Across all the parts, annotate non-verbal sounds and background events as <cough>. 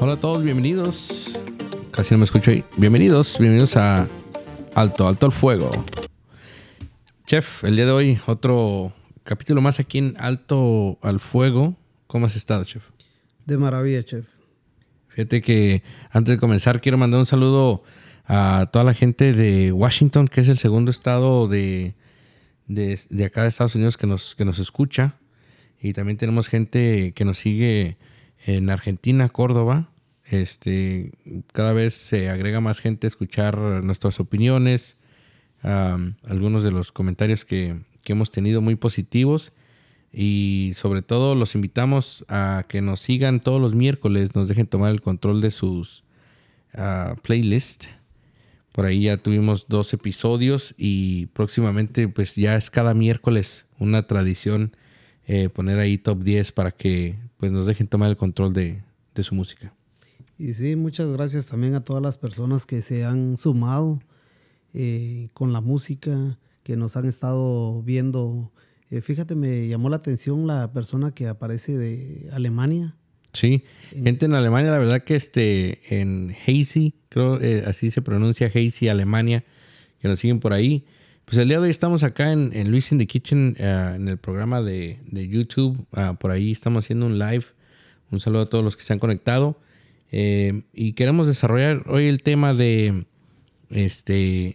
Hola a todos, bienvenidos. Casi no me escucho ahí. Bienvenidos, bienvenidos a Alto, Alto al Fuego. Chef, el día de hoy otro capítulo más aquí en Alto al Fuego. ¿Cómo has estado, chef? De maravilla, chef. Fíjate que antes de comenzar quiero mandar un saludo a toda la gente de Washington, que es el segundo estado de, de, de acá de Estados Unidos que nos, que nos escucha. Y también tenemos gente que nos sigue en Argentina, Córdoba. Este, cada vez se agrega más gente a escuchar nuestras opiniones, algunos de los comentarios que, que, hemos tenido muy positivos y sobre todo los invitamos a que nos sigan todos los miércoles, nos dejen tomar el control de sus uh, playlists. Por ahí ya tuvimos dos episodios y próximamente pues ya es cada miércoles una tradición eh, poner ahí top 10 para que pues nos dejen tomar el control de, de, su música. Y sí, muchas gracias también a todas las personas que se han sumado eh, con la música, que nos han estado viendo. Eh, fíjate, me llamó la atención la persona que aparece de Alemania. Sí, gente en Alemania, la verdad que este, en Hazy, creo eh, así se pronuncia Hazy, Alemania, que nos siguen por ahí. Pues el día de hoy estamos acá en, en Luis in the Kitchen, uh, en el programa de, de YouTube. Uh, por ahí estamos haciendo un live. Un saludo a todos los que se han conectado. Eh, y queremos desarrollar hoy el tema de, este,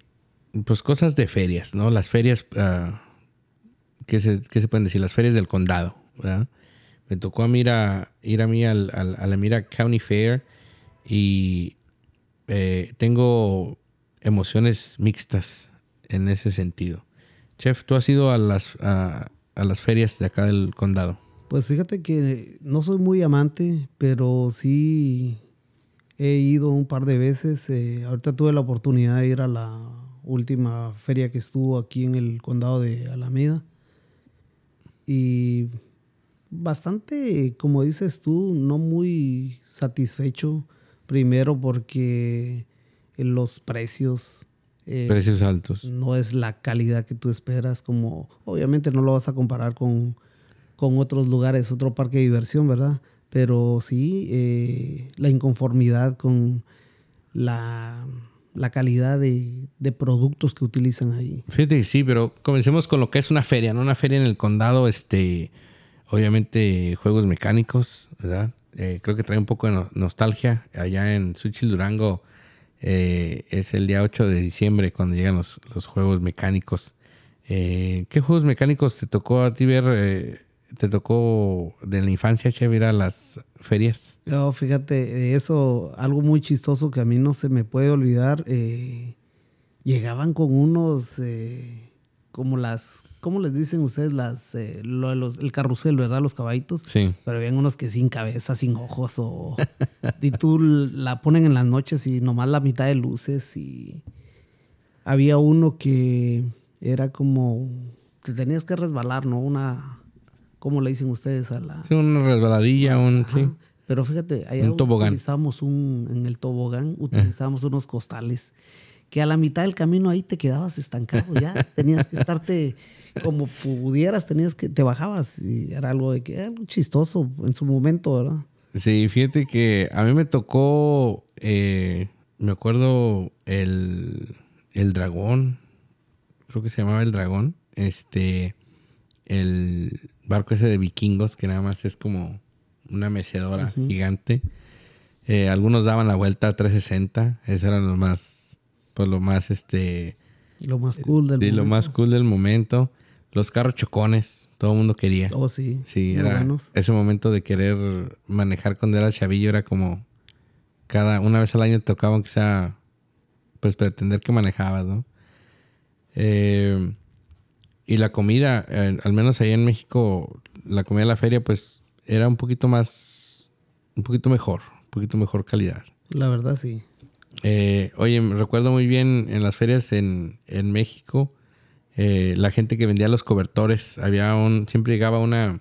pues cosas de ferias, ¿no? Las ferias, uh, ¿qué, se, ¿qué, se, pueden decir? Las ferias del condado, ¿verdad? Me tocó a mí ir a, ir a mí al, a la Mira County Fair y eh, tengo emociones mixtas en ese sentido. Chef, ¿tú has ido a las, a, las ferias de acá del condado? Pues fíjate que no soy muy amante, pero sí he ido un par de veces. Eh, ahorita tuve la oportunidad de ir a la última feria que estuvo aquí en el condado de Alameda. Y bastante, como dices tú, no muy satisfecho. Primero porque los precios eh, Precios altos. No es la calidad que tú esperas, como obviamente no lo vas a comparar con, con otros lugares, otro parque de diversión, ¿verdad? Pero sí, eh, la inconformidad con la, la calidad de, de, productos que utilizan ahí. Fíjate, sí, pero comencemos con lo que es una feria, ¿no? Una feria en el condado, este, obviamente juegos mecánicos, ¿verdad? Eh, creo que trae un poco de nostalgia. Allá en Suchil Durango eh, es el día 8 de diciembre cuando llegan los, los juegos mecánicos. Eh, ¿Qué juegos mecánicos te tocó a ti ver? Eh, ¿Te tocó de la infancia, Che, ir a las ferias? No, fíjate, eso, algo muy chistoso que a mí no se me puede olvidar. Eh, llegaban con unos, como las, ¿cómo les dicen ustedes? Las, lo, los, el carrusel, ¿verdad? Los caballitos. Sí. Pero habían unos que sin cabeza, sin ojos, o y tú la ponen en las noches y nomás la mitad de luces y había uno que era como te tenías que resbalar, ¿no? Una ¿cómo le dicen ustedes a la Sí, una resbaladilla, un sí. Pero fíjate, ahí utilizamos un en el tobogán utilizamos eh. unos costales que a la mitad del camino ahí te quedabas estancado ya, tenías que estarte como pudieras, tenías que te bajabas y era algo de que algo chistoso en su momento, ¿verdad? Sí, fíjate que a mí me tocó, eh, me acuerdo el, el dragón, creo que se llamaba el dragón, este, el barco ese de vikingos que nada más es como una mecedora uh -huh. gigante. Eh, algunos daban la vuelta a 360, esos eran los más, pues lo más, este... Lo más cool del sí, momento. lo más cool del momento. Los carros chocones, todo el mundo quería. Oh, sí. Sí, era buenos. ese momento de querer manejar cuando era chavillo era como cada una vez al año te tocaba que sea pues pretender que manejabas, ¿no? Eh, y la comida, eh, al menos ahí en México, la comida de la feria pues era un poquito más, un poquito mejor, un poquito mejor calidad. La verdad sí. Eh, oye, me recuerdo muy bien en las ferias en, en México, eh, la gente que vendía los cobertores, había un, siempre llegaba una,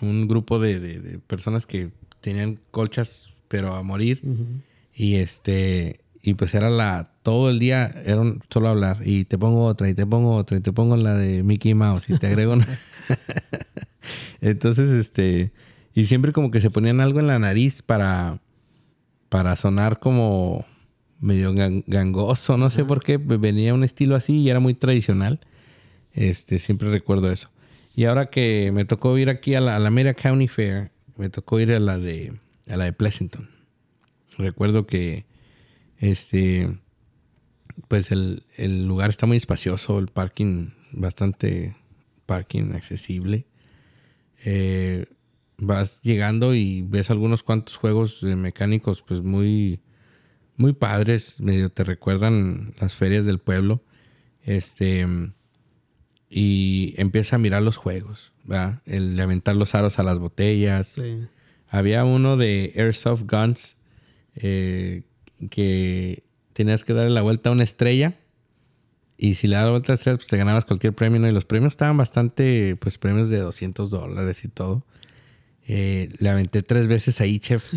un grupo de, de, de personas que tenían colchas, pero a morir. Uh -huh. Y este, y pues era la, todo el día era un, solo hablar. Y te pongo otra, y te pongo otra, y te pongo la de Mickey Mouse, y te agrego una. <laughs> <laughs> Entonces, este, y siempre como que se ponían algo en la nariz para, para sonar como medio gangoso, no sé por qué, venía un estilo así y era muy tradicional. Este, siempre recuerdo eso. Y ahora que me tocó ir aquí a la, a County Fair, me tocó ir a la de a la de Pleasanton. Recuerdo que este pues el, el lugar está muy espacioso, el parking bastante parking accesible. Eh, vas llegando y ves algunos cuantos juegos mecánicos pues muy muy padres, medio te recuerdan las ferias del pueblo. Este y empieza a mirar los juegos, ¿verdad? El de aventar los aros a las botellas. Había uno de Airsoft Guns eh, que tenías que darle la vuelta a una estrella y si le dabas la vuelta a la estrella pues te ganabas cualquier premio, Y los premios estaban bastante, pues premios de 200 dólares y todo. Eh, le aventé tres veces ahí, chef.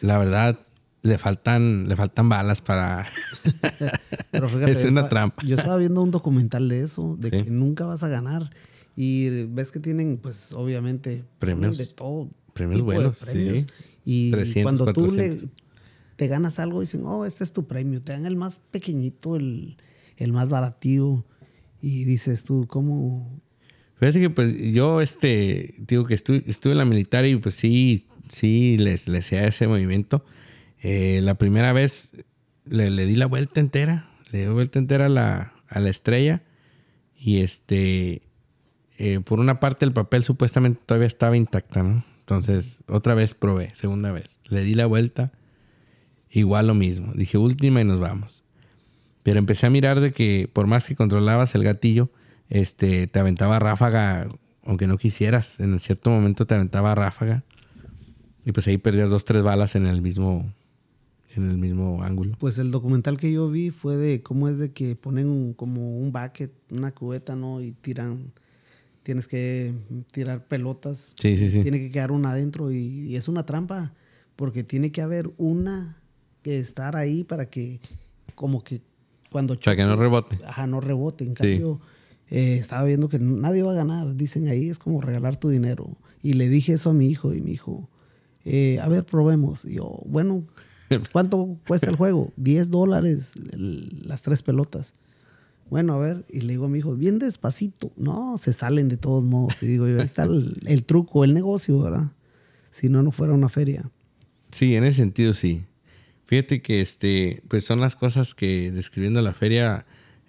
La verdad, le faltan, le faltan balas para. <laughs> Pero fíjate, <laughs> es una trampa. Yo estaba viendo un documental de eso, de que nunca vas a ganar. Y ves que tienen, pues, obviamente, premios de todo. Premios buenos. Sí. Y cuando tú le, te ganas algo, dicen, oh, este es tu premio. Te dan el más pequeñito, el, el más baratío. Y dices tú, ¿cómo, Fíjate que pues yo, este, digo que estuve, estuve en la militar y pues sí, sí, les, les ese movimiento. Eh, la primera vez le, di la vuelta entera, le di la vuelta entera a la, a la estrella y este, eh, por una parte el papel supuestamente todavía estaba intacta, ¿no? Entonces, otra vez probé, segunda vez. Le di la vuelta, igual lo mismo. Dije última y nos vamos. Pero empecé a mirar de que por más que controlabas el gatillo, este, te aventaba ráfaga, aunque no quisieras. En cierto momento te aventaba ráfaga. Y pues ahí perdías dos, tres balas en el mismo, en el mismo ángulo. Pues el documental que yo vi fue de cómo es de que ponen como un bucket, una cubeta, ¿no? Y tiran, tienes que tirar pelotas. Sí, sí, sí. Tiene que quedar una adentro y, y es una trampa, porque tiene que haber una que estar ahí para que, como que cuando Para que no rebote. Ajá, no rebote. En cambio, eh, estaba viendo que nadie va a ganar. Dicen ahí es como regalar tu dinero. Y le dije eso a mi hijo y mi hijo, eh, a ver, probemos. Y yo, bueno, <laughs> ¿cuánto cuesta el juego? 10 dólares las tres pelotas. Bueno, a ver, y le digo a mi hijo, bien despacito. No, se salen de todos modos. Y digo, ahí está el, truco, el negocio, ¿verdad? Si no, no fuera una feria. Sí, en ese sentido sí. Fíjate que este, pues son las cosas que describiendo la feria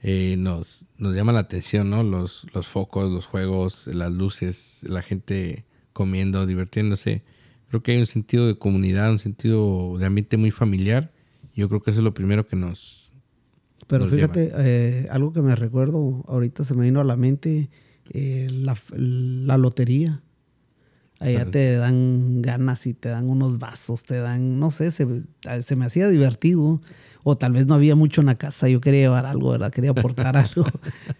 eh, nos, nos llama la atención, ¿no? Los, los focos, los juegos, las luces, la gente comiendo, divirtiéndose. Creo que hay un sentido de comunidad, un sentido de ambiente muy familiar. Yo creo que eso es lo primero que nos. Pero fíjate, eh, algo que me recuerdo, ahorita se me vino a la mente, eh, la, la, lotería. Allá te dan ganas y te dan unos vasos, te dan, no sé, se, se me hacía divertido o tal vez no había mucho en la casa, yo quería llevar algo, ¿verdad? Quería aportar <laughs> algo.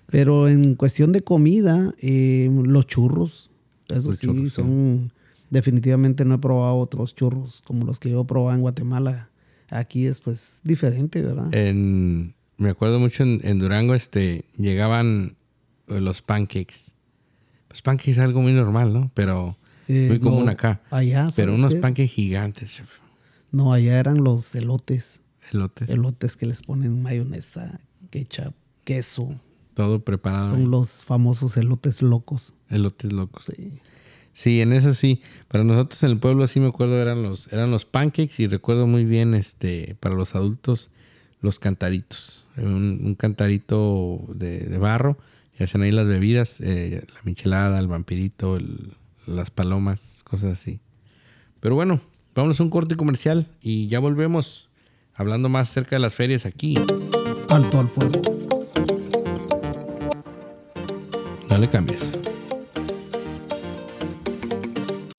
Pero en cuestión de comida, eh, los churros, eso sí, son... Definitivamente no he probado otros churros como los que yo probaba en Guatemala. Aquí es pues diferente, ¿verdad? En, me acuerdo mucho en, Durango, este, llegaban los pancakes. Los pancakes es algo muy normal, ¿no? Pero eh, muy común acá. Allá. Pero unos pancakes gigantes, chef. No, allá eran los elotes. Elotes. Elotes que les ponen mayonesa, ketchup, queso. Todo preparado. Son los famosos elotes locos. Elotes locos. Sí. Sí, en eso sí. Para nosotros en el pueblo sí me acuerdo eran los eran los pancakes y recuerdo muy bien este para los adultos los cantaritos. Un, cantarito de, barro y hacen ahí las bebidas, eh, la michelada, el vampirito, las palomas, cosas así. Pero bueno, vamos a un corte comercial y ya volvemos hablando más acerca de las ferias aquí. Alto al fuego. Dale cambies.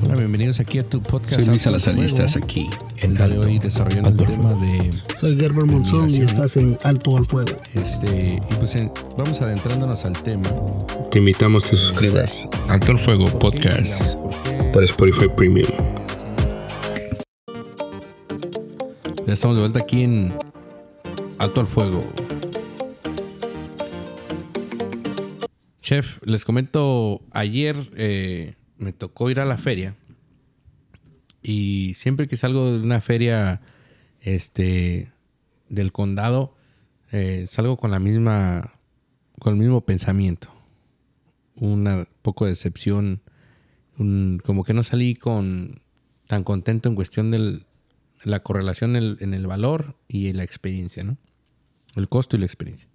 Hola, bienvenidos aquí a tu podcast. Soy Luis Salazar y estás aquí en de hoy desarrollando el tema de. Soy Gerber Monzón y estás en Alto al Fuego. Este, y pues vamos adentrándonos al tema. Te invitamos a que suscribas Alto al Fuego Podcast por Spotify Premium. Ya estamos de vuelta aquí en Alto al Fuego. Chef, les comento, ayer eh, me tocó ir a la feria y siempre que salgo de una feria este, del condado, eh, salgo con la misma, con el mismo pensamiento. Una poco de decepción, como que no salí con tan contento en cuestión de la correlación en el, valor y la experiencia, ¿no? El costo y la experiencia.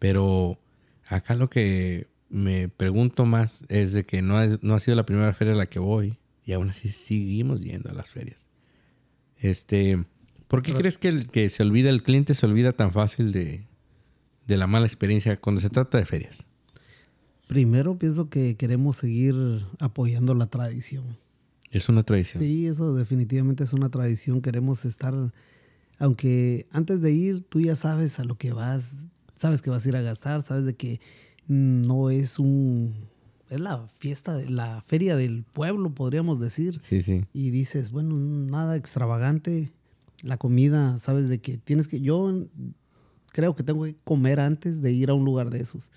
Pero acá lo que me pregunto más es de que no ha, no ha sido la primera feria a la que voy y aún así seguimos yendo a las ferias. Este, ¿por qué crees que, el, que se olvida, el cliente se olvida tan fácil de, de la mala experiencia cuando se trata de ferias? Primero pienso que queremos seguir apoyando la tradición. Es una tradición. Sí, eso definitivamente es una tradición. Queremos estar, aunque antes de ir tú ya sabes a lo que vas, sabes que vas a ir a gastar, sabes de que no es un, es la fiesta, de- la feria del pueblo, podríamos decir. Sí, sí. Y dices, bueno, nada extravagante. La comida, sabes de que tienes que, yo creo que tengo que comer antes de ir a un lugar de esos.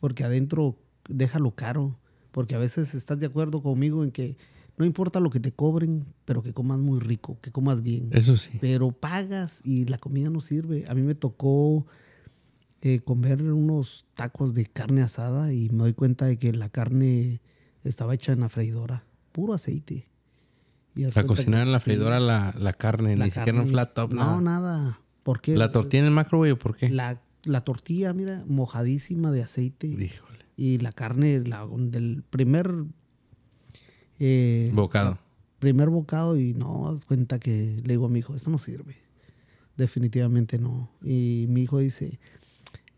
Porque adentro déjalo caro. Porque a veces estás de acuerdo conmigo en que no importa lo que te cobren, pero que comas muy rico, que comas bien. Eso sí. Pero pagas y la comida no sirve. A mí me tocó eh, comer unos tacos de carne asada y me doy cuenta de que la carne estaba hecha en la freidora. Puro aceite. Y O sea, cocinar en la sí, freidora la, la carne, la ni siquiera en un carne- flat top, No, nada. nada. ¿Por qué? ¿La tortilla en el microwave o por qué? La, la tortilla, mira, mojadísima de aceite. Híjole. Y la carne la, del primer... eh, Bocado. primer bocado y no, das cuenta que le digo a mi hijo, esto no sirve. Definitivamente no. Y mi hijo dice,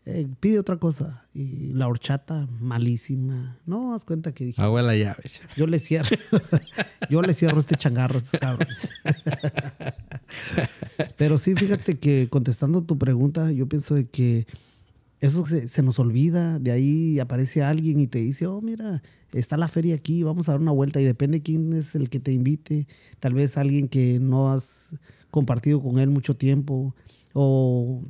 "Eh, pide otra cosa. Y la horchata, malísima. No, das cuenta que dije, Agua la llave. yo le cierro. <laughs> yo le cierro este changarro a estos cabrones. <laughs> Pero sí, fíjate que contestando tu pregunta, yo pienso de que eso se, se nos olvida. De ahí aparece alguien y te dice, oh, mira, está la feria aquí, vamos a dar una vuelta. Y depende quién es el que te invite. Tal vez alguien que no has compartido con él mucho tiempo. O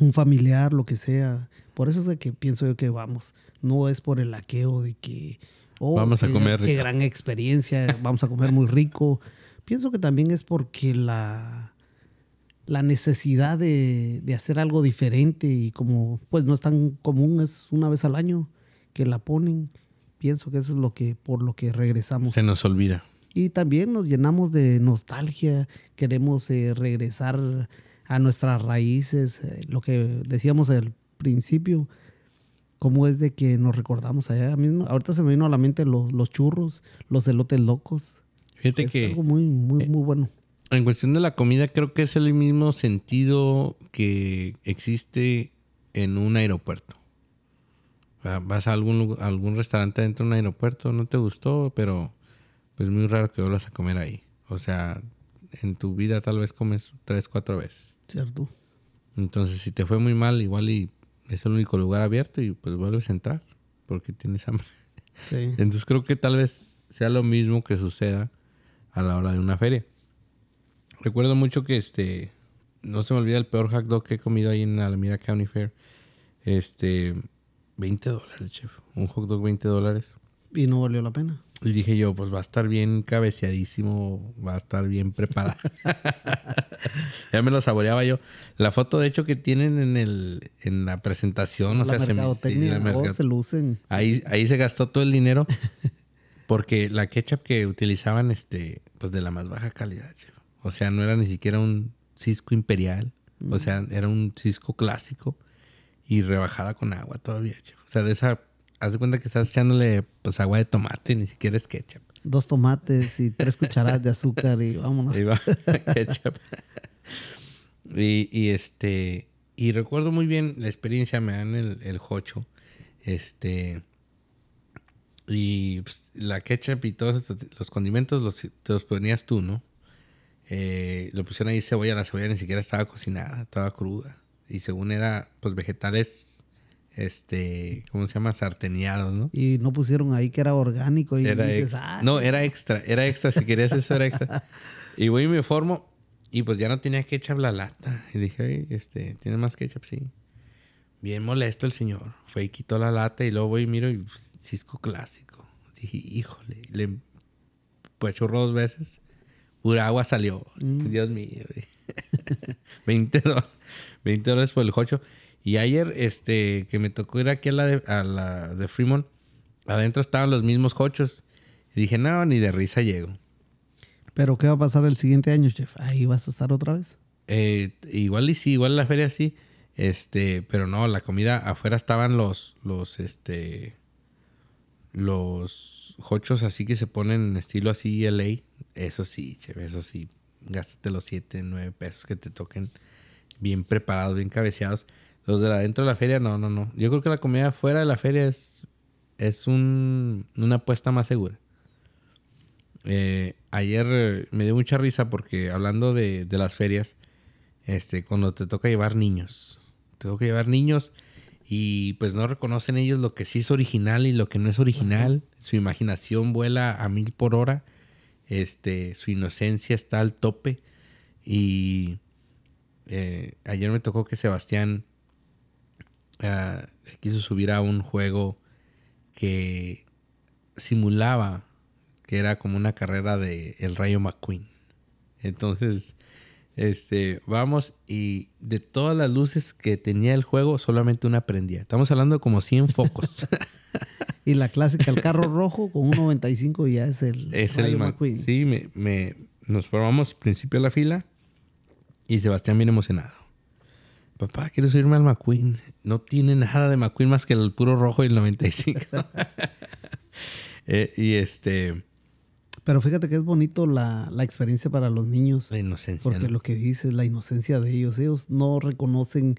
un familiar, lo que sea. Por eso es de que pienso yo que vamos. No es por el laqueo de que... oh, Vamos a qué- comer Qué rico. gran experiencia, vamos a comer muy rico. Pienso que también es porque la, la necesidad de, de hacer algo diferente y como pues no es tan común, es una vez al año que la ponen. Pienso que eso es lo que por lo que regresamos. Se nos olvida. Y también nos llenamos de nostalgia, queremos eh, regresar a nuestras raíces, eh, lo que decíamos al principio, cómo es de que nos recordamos allá mismo. Ahorita se me vino a la mente los, los churros, los elotes locos. Fíjate Es que algo muy, muy, muy bueno. en cuestión de la comida creo que es el mismo sentido que existe en un aeropuerto. Vas a algún, a algún restaurante dentro de un aeropuerto, no te gustó, pero pues muy raro que vuelvas a comer ahí. O sea, en tu vida tal vez comes tres, cuatro veces. ¿Cierto? Entonces, si te fue muy mal, igual y es el único lugar abierto y pues vuelves a entrar porque tienes hambre. Sí. <laughs> Entonces creo que tal vez sea lo mismo que suceda a la hora de una feria. Recuerdo mucho que este, no se me olvida el peor hot dog que he comido ahí en Alameda County Fair. Este, 20 dólares, chef. Un hot dog 20 dólares. Y no valió la pena. Y dije yo, pues va a estar bien cabeceadísimo, va a estar bien preparado. <laughs> ya me lo saboreaba yo. La foto, de hecho, que tienen en el en la presentación, o sea, se me- sí, mercadotecnia, la mercad- se lucen. Ahí, ahí se gastó todo el dinero. <laughs> Porque la ketchup que utilizaban, este, pues de la más baja calidad, chef. O sea, no era ni siquiera un Cisco Imperial. O sea, era un Cisco clásico y rebajada con agua todavía, chef. O sea, de esa, haz de cuenta que estás echándole pues agua de tomate, ni siquiera es ketchup. Dos tomates y tres <laughs> cucharadas de azúcar y vámonos. Ahí va, <laughs> ketchup. y, y este, y recuerdo muy bien la experiencia, me dan el, el jocho. Este, y pues, la ketchup y todos estos- los condimentos los, te los ponías tú, ¿no? Eh, lo pusieron ahí cebolla, la cebolla ni siquiera estaba cocinada, estaba cruda. Y según era, pues vegetales, este, ¿cómo se llama? Sarteneados, ¿no? Y no pusieron ahí que era orgánico y Era dices, ah, no, era extra, era extra, si querías eso era extra. Y voy y me formo y pues ya no tenía ketchup la lata. Y dije, "Oye, este, ¿tiene más ketchup? Sí. Bien molesto el señor. Fue y quitó la lata y luego voy y miro y pues, Cisco clásico. Dije, híjole, le pues churro dos veces. Pura agua salió. Mm. Dios mío. dije. <laughs> 20, do- 20 dólares por el jocho. Y ayer, este, que me tocó ir aquí a la de, a la de Fremont, adentro estaban los mismos jochos. Y dije, no, ni de risa llego. Pero ¿qué va a pasar el siguiente año, chef? Ahí vas a estar otra vez. Eh, igual y sí, igual la feria sí. Este, pero no, la comida afuera estaban los, los, este, los jochos así que se ponen en estilo así LA. Eso sí, cheve, eso sí. Gástate los 7, 9 pesos que te toquen bien preparados, bien cabeceados. Los de adentro de la feria, no, no, no. Yo creo que la comida fuera de la feria es, es un, una apuesta más segura. Eh, ayer eh, me dio mucha risa porque hablando de, de las ferias, este, cuando te toca llevar niños, te toca llevar niños y pues no reconocen ellos lo que sí es original y lo que no es original. Su imaginación vuela a mil por hora, este, su inocencia está al tope y eh, ayer me tocó que Sebastián ah, se quiso subir a un juego que simulaba que era como una carrera de el Rayo McQueen. Entonces, este, vamos y de todas las luces que tenía el juego, solamente una prendía. Estamos hablando de como 100 focos. <laughs> Y la clásica, el carro rojo con un 95 ya es el es Rayo McQueen. Sí, me, me- nos formamos principio de la fila y Sebastián bien emocionado. Papá, quiero subirme al McQueen. No tiene nada de McQueen más que el puro rojo y el 95. <laughs> Eh, y este, Pero fíjate que es bonito la, la experiencia para los niños. la inocencia. Porque ¿no? lo que dices, la inocencia de ellos, ellos no reconocen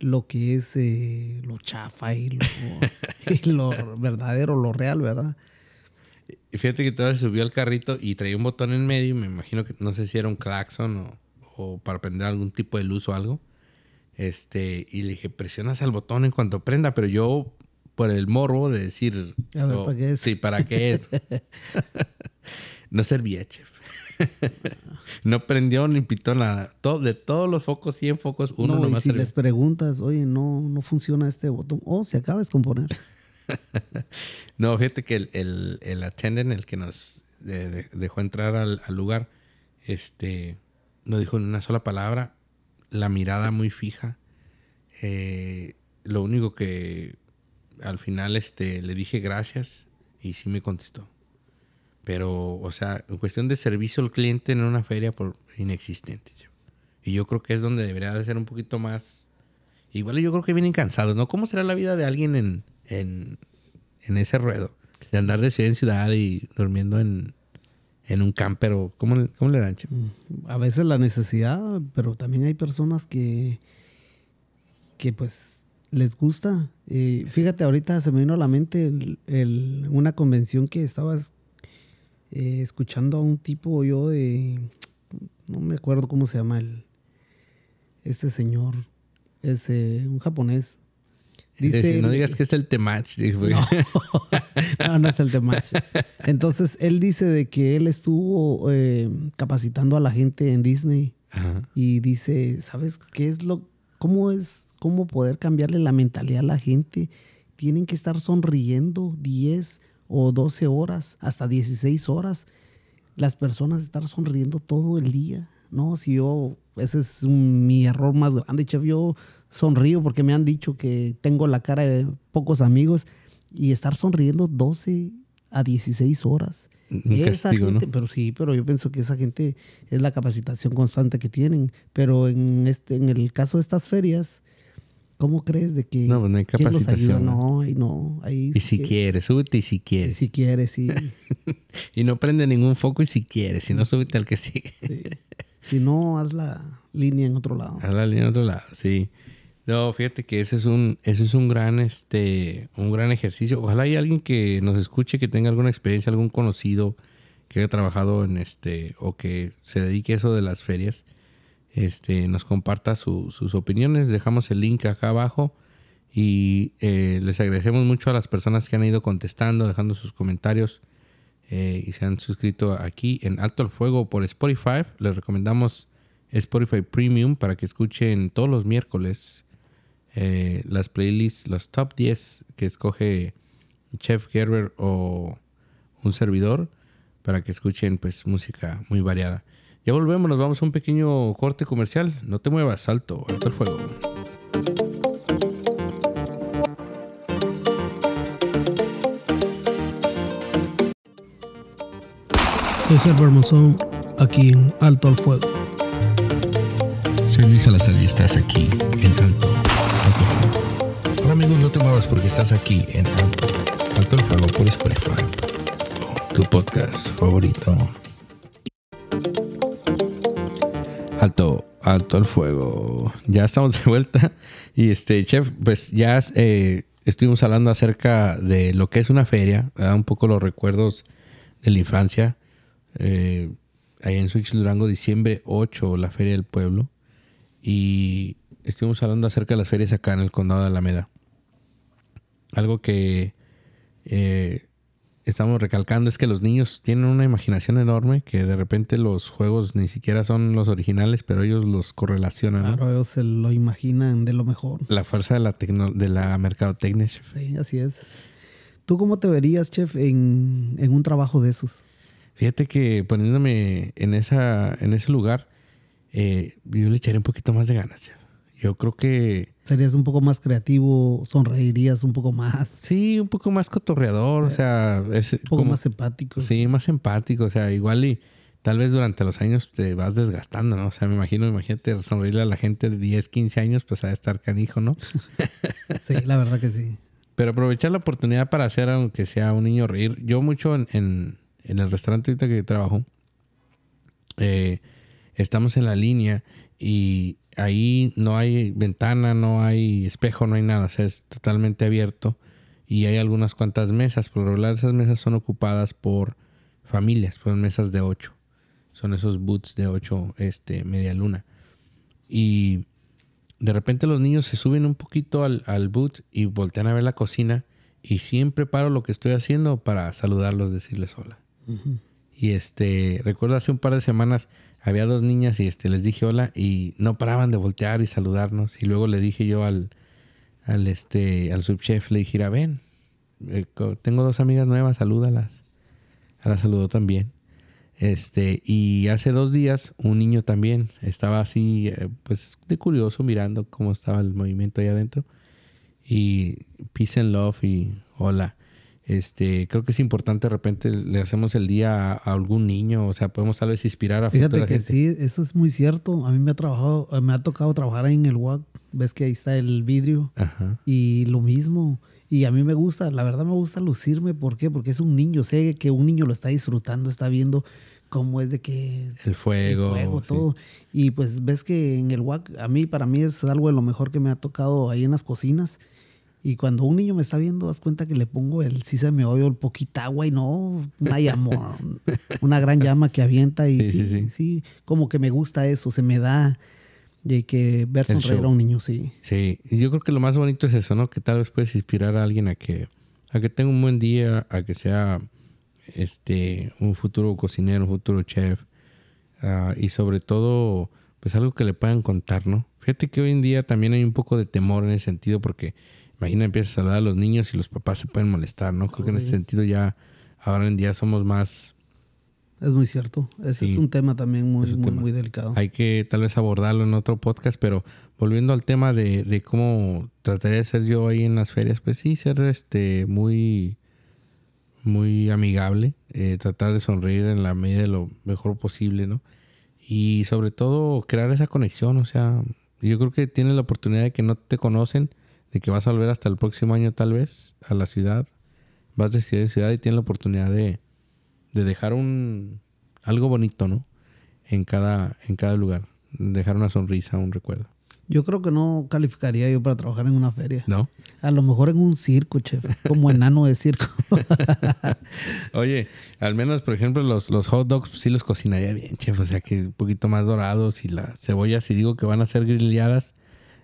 lo que es eh, lo chafa y lo, <laughs> y lo verdadero, lo real, ¿verdad? Y fíjate que todavía se subió al carrito y traía un botón en medio. y Me imagino que no sé si era un claxon o, o para prender algún tipo de luz o algo. Este, y le dije, presionas al botón en cuanto prenda, pero yo, por el morbo de decir, A ver, oh, ¿para qué es? Sí, ¿para qué es? <laughs> no servía, chef. <laughs> no prendió ni pitó nada. Todo, de todos los focos, 100 focos, uno no, y nomás si servía. les preguntas, oye, no, no funciona este botón, oh, se acaba de descomponer. <laughs> No, fíjate que el, el, el attendant, el que nos de- de- dejó entrar al, al lugar, este, no dijo ni una sola palabra, la mirada muy fija. Eh, lo único que al final este, le dije gracias y sí me contestó. Pero, o sea, en cuestión de servicio al cliente en una feria, por inexistente. Y yo creo que es donde debería de ser un poquito más... Igual yo creo que vienen cansados, ¿no? ¿Cómo será la vida de alguien en, en, en ese ruedo? De andar de ciudad en ciudad y durmiendo en, en un camper o... ¿Cómo, cómo le dan, che? A veces la necesidad, pero también hay personas que, que pues les gusta. Eh, fíjate, ahorita se me vino a la mente una convención que estabas eh, escuchando a un tipo yo de, no me acuerdo cómo se llama el, este señor, es un japonés. Dice, no digas que es el temach. <laughs> no, no es el tema. Entonces, él dice de que él estuvo eh, capacitando a la gente en Disney Ajá. y dice, ¿sabes qué es lo, cómo es, cómo poder cambiarle la mentalidad a la gente? Tienen que estar sonriendo 10 o 12 horas, hasta 16 horas. Las personas estar sonriendo todo el día. No, si yo, ese es un- mi error más grande, chef. Yo sonrío porque me han dicho que tengo la cara de pocos amigos y estar sonriendo 12 a 16 horas. Un Esa castigo, ¿no? gente, pero sí, pero yo pienso que esa gente es la capacitación constante que tienen. Pero en este, en el caso de estas ferias, ¿cómo crees de que No, pues no hay capacitación, ¿no? Ahí no, ahí Y si que- quieres, súbete y si quieres. si quieres, sí. <laughs> Y no prende ningún foco y si quieres. Si no, súbete al que sigue. sí. Si no, haz la línea en otro lado. A la línea de otro lado, sí. No, fíjate que ese es un, ese es un gran, este, un gran ejercicio. Ojalá haya alguien que nos escuche, que tenga alguna experiencia, algún conocido que haya trabajado en este, o que se dedique a eso de las ferias, este, nos comparta su- sus opiniones. Dejamos el link acá abajo y eh, les agradecemos mucho a las personas que han ido contestando, dejando sus comentarios eh, y se han suscrito aquí en Alto el Fuego por Spotify. Les recomendamos Spotify Premium para que escuchen todos los miércoles eh, las playlists, los top 10 que escoge Chef Gerber o un servidor para que escuchen pues música muy variada. Ya volvemos, nos vamos a un pequeño corte comercial. No te muevas, salto, alto el fuego. Soy Herbert Monzón, aquí en Alto al Fuego. Soy Luis Salazar y estás aquí en Alto, Alto no te muevas porque estás aquí en Alto, Alto el Fuego por Spotify. Tu podcast favorito. Alto, alto el fuego. Ya estamos de vuelta. Y este, chef, pues ya eh, estuvimos hablando acerca de lo que es una feria, ¿verdad? un poco los recuerdos de la infancia. Eh, ahí en Suchil Durango, diciembre 8, la Feria del Pueblo. Y estuvimos hablando acerca de las ferias acá en el condado de Alameda. Algo que eh, estamos recalcando es que los niños tienen una imaginación enorme, que de repente los juegos ni siquiera son los originales, pero ellos los correlacionan. ¿no? Claro, ellos se lo imaginan de lo mejor. La fuerza de la, tecno- de la mercadotecnia, chef. Sí, así es. ¿Tú cómo te verías, chef, en, en un trabajo de esos? Fíjate que poniéndome en, esa, en ese lugar, eh, yo le echaría un poquito más de ganas, chef. Yo creo que ¿Serías un poco más creativo? ¿Sonreirías un poco más? sí, un poco más cotorreador, o sea, es Un poco como- más empático? Sí, más empático, o sea, igual y tal vez durante los años te vas desgastando, ¿no? O sea, me imagino, imagínate sonreírle a la gente de 10, 15 años, pues a estar canijo, ¿no? <laughs> Sí, la verdad que sí. Pero aprovechar la oportunidad para hacer aunque sea un niño reír. Yo mucho en, en- en el restaurante ahorita que trabajo, eh, estamos en la línea y ahí no hay ventana, no hay espejo, no hay nada. O sea, es totalmente abierto y hay algunas cuantas mesas. Por lo regular esas mesas son ocupadas por familias, son mesas de ocho. Son esos boots de ocho, este, media luna. Y de repente los niños se suben un poquito al, al boot y voltean a ver la cocina y siempre paro lo que estoy haciendo para saludarlos, decirles hola. Y este, recuerdo hace un par de semanas había dos niñas y este les dije hola y no paraban de voltear y saludarnos y luego le dije yo al al este al subchef le dije, "Mira, ven, eh, tengo dos amigas nuevas, salúdalas." A la saludó también. Este, y hace dos días un niño también estaba así, eh, pues de curioso mirando cómo estaba el movimiento ahí adentro. Y peace and love y hola. Este, creo que es importante de repente le hacemos el día a, algún niño, o sea, podemos tal vez inspirar a Fíjate futura que gente. sí, eso es muy cierto. A mí me ha trabajado, me ha tocado trabajar ahí en el WAC. Ves que ahí está el vidrio Ajá. y lo mismo. Y a mí me gusta, la verdad me gusta lucirme. ¿Por qué? Porque es un niño. Sé que un niño lo está disfrutando, está viendo cómo es de que El fuego. el fuego, sí. todo. Y pues ves que en el WAC, a mí, para mí es algo de lo mejor que me ha tocado ahí en las cocinas. Y cuando un niño me está viendo, das cuenta que le pongo el, sí se me oye el poquita agua y no, una llama, <laughs> una gran llama que avienta y Sí, sí, sí, sí, sí. como que me gusta eso, se me da de que ver sonreír a un niño, sí. Sí, y yo creo que lo más bonito es eso, ¿no? Que tal vez puedes inspirar a alguien a que, a que tenga un buen día, a que sea este un futuro cocinero, un futuro chef. ah, y sobre todo, pues algo que le puedan contar, ¿no? Fíjate que hoy en día también hay un poco de temor en ese sentido, porque imagina, empiezas a saludar a los niños y los papás se pueden molestar, ¿no? Creo que en ese sentido ya, ahora en día somos más Es muy cierto. Ese Sí. es un tema también muy, muy, tema. muy delicado. Hay que tal vez abordarlo en otro podcast, pero volviendo al tema de, de cómo trataría de ser yo ahí en las ferias, pues sí, ser este muy, muy amigable, eh, tratar de sonreír en la medida de lo mejor posible, ¿no? Y sobre todo crear esa conexión, o sea, yo creo que tienes la oportunidad de que no te conocen, de que vas a volver hasta el próximo año tal vez a la ciudad, vas de ciudad en ciudad y tienes la oportunidad de, de dejar un algo bonito, ¿no? En cada, en cada lugar. Dejar una sonrisa, un recuerdo. Yo creo que no calificaría yo para trabajar en una feria. ¿No? A lo mejor en un circo, chef, como enano de circo. <laughs> Oye, al menos, por ejemplo, los, los hot dogs pues, sí los cocinaría bien, chef. O sea, que un poquito más dorados y las cebollas, si digo que van a ser grilladas,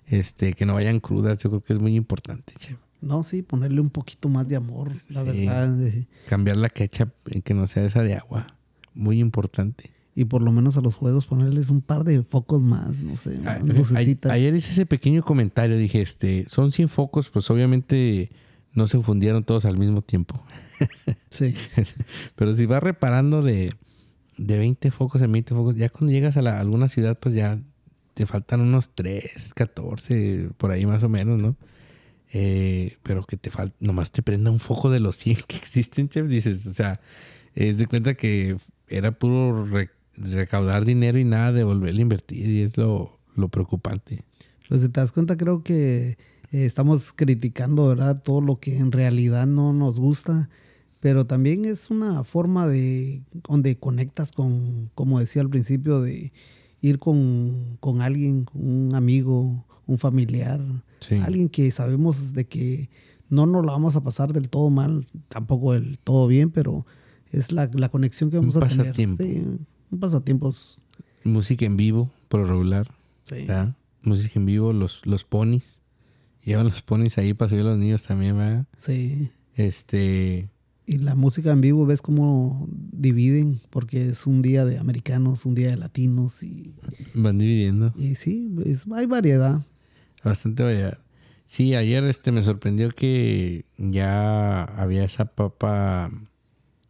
este, que no vayan crudas, yo creo que es muy importante, chef. No, sí, ponerle un poquito más de amor, la Sí. verdad. eh, Cambiar la ketchup, eh, que no sea esa de agua. Muy importante. Y por lo menos a los juegos ponerles un par de focos más, no sé, A- más lucecitas. a- ayer hice ese pequeño comentario, dije, este, son 100 focos, pues obviamente no se fundieron todos al mismo tiempo. <laughs> Sí. Pero si vas reparando de, de 20 focos en 20 focos, ya cuando llegas a, la- alguna ciudad, pues ya te faltan unos 3, 14, por ahí más o menos, ¿no? Eh, pero que te falta, nomás te prenda un foco de los 100 <laughs> que existen, chef, dices, o sea, es de cuenta que era puro re- recaudar dinero y nada de volver a invertir y es lo, lo preocupante. Pues si te das cuenta, creo que eh, estamos criticando, ¿verdad? Todo lo que en realidad no nos gusta, pero también es una forma de donde conectas con, como decía al principio, de ir con, con alguien, con un amigo, un familiar, Sí. alguien que sabemos de que no nos la vamos a pasar del todo mal, tampoco del todo bien, pero es la, la conexión que vamos a tener. pasatiempo. Sí, un pasatiempo. Música en vivo, por lo regular. Sí. ¿verdad? Música en vivo, los, los ponis. Llevan los ponis ahí para subir a los niños también, ¿verdad? sí. Este. Y la música en vivo, ves cómo dividen, porque es un día de americanos, un día de latinos, y, Van dividiendo. y sí, es- hay variedad. Bastante variedad. Sí, ayer este me sorprendió que ya había esa papa,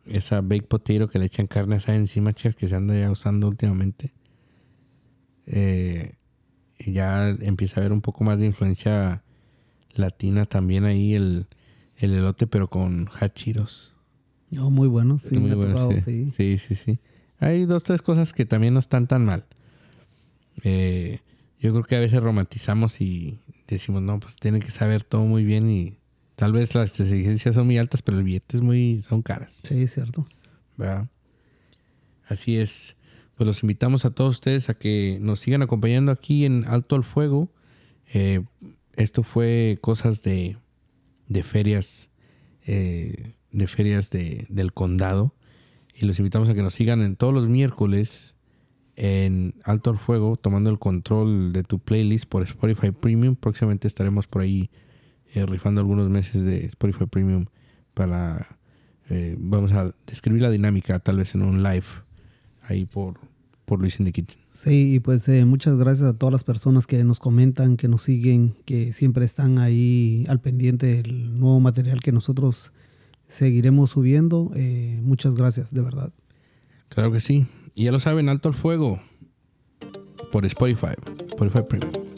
esa baked potato que le echan carne asada encima, chef, que se anda ya usando últimamente. Eh, y ya empieza a haber un poco más de influencia latina también ahí el, el elote, pero con hachiros. Oh, muy bueno, sí, Muy me bueno, tocado, sí. sí. sí, sí. Hay dos, tres cosas que también no están tan mal. Eh, yo creo que a veces romantizamos y decimos, no, pues tiene que saber todo muy bien y tal vez las exigencias son muy altas, pero el billete es muy, son caras. Sí, es cierto. ¿verdad? Así es. Pues los invitamos a todos ustedes a que nos sigan acompañando aquí en Alto al Fuego. Eh, esto fue cosas de, de ferias, eh, de ferias de- del condado. Y los invitamos a que nos sigan en todos los miércoles en Alto al Fuego, tomando el control de tu playlist por Spotify Premium. Próximamente estaremos por ahí eh, rifando algunos meses de Spotify Premium para eh, vamos a describir la dinámica tal vez en un live ahí por, por Luis in the Kitchen. Sí, y pues eh, muchas gracias a todas las personas que nos comentan, que nos siguen, que siempre están ahí al pendiente del nuevo material que nosotros seguiremos subiendo. Eh, muchas gracias, de verdad. Claro que sí. Y ya lo saben, Alto al Fuego por Spotify, Spotify Premium.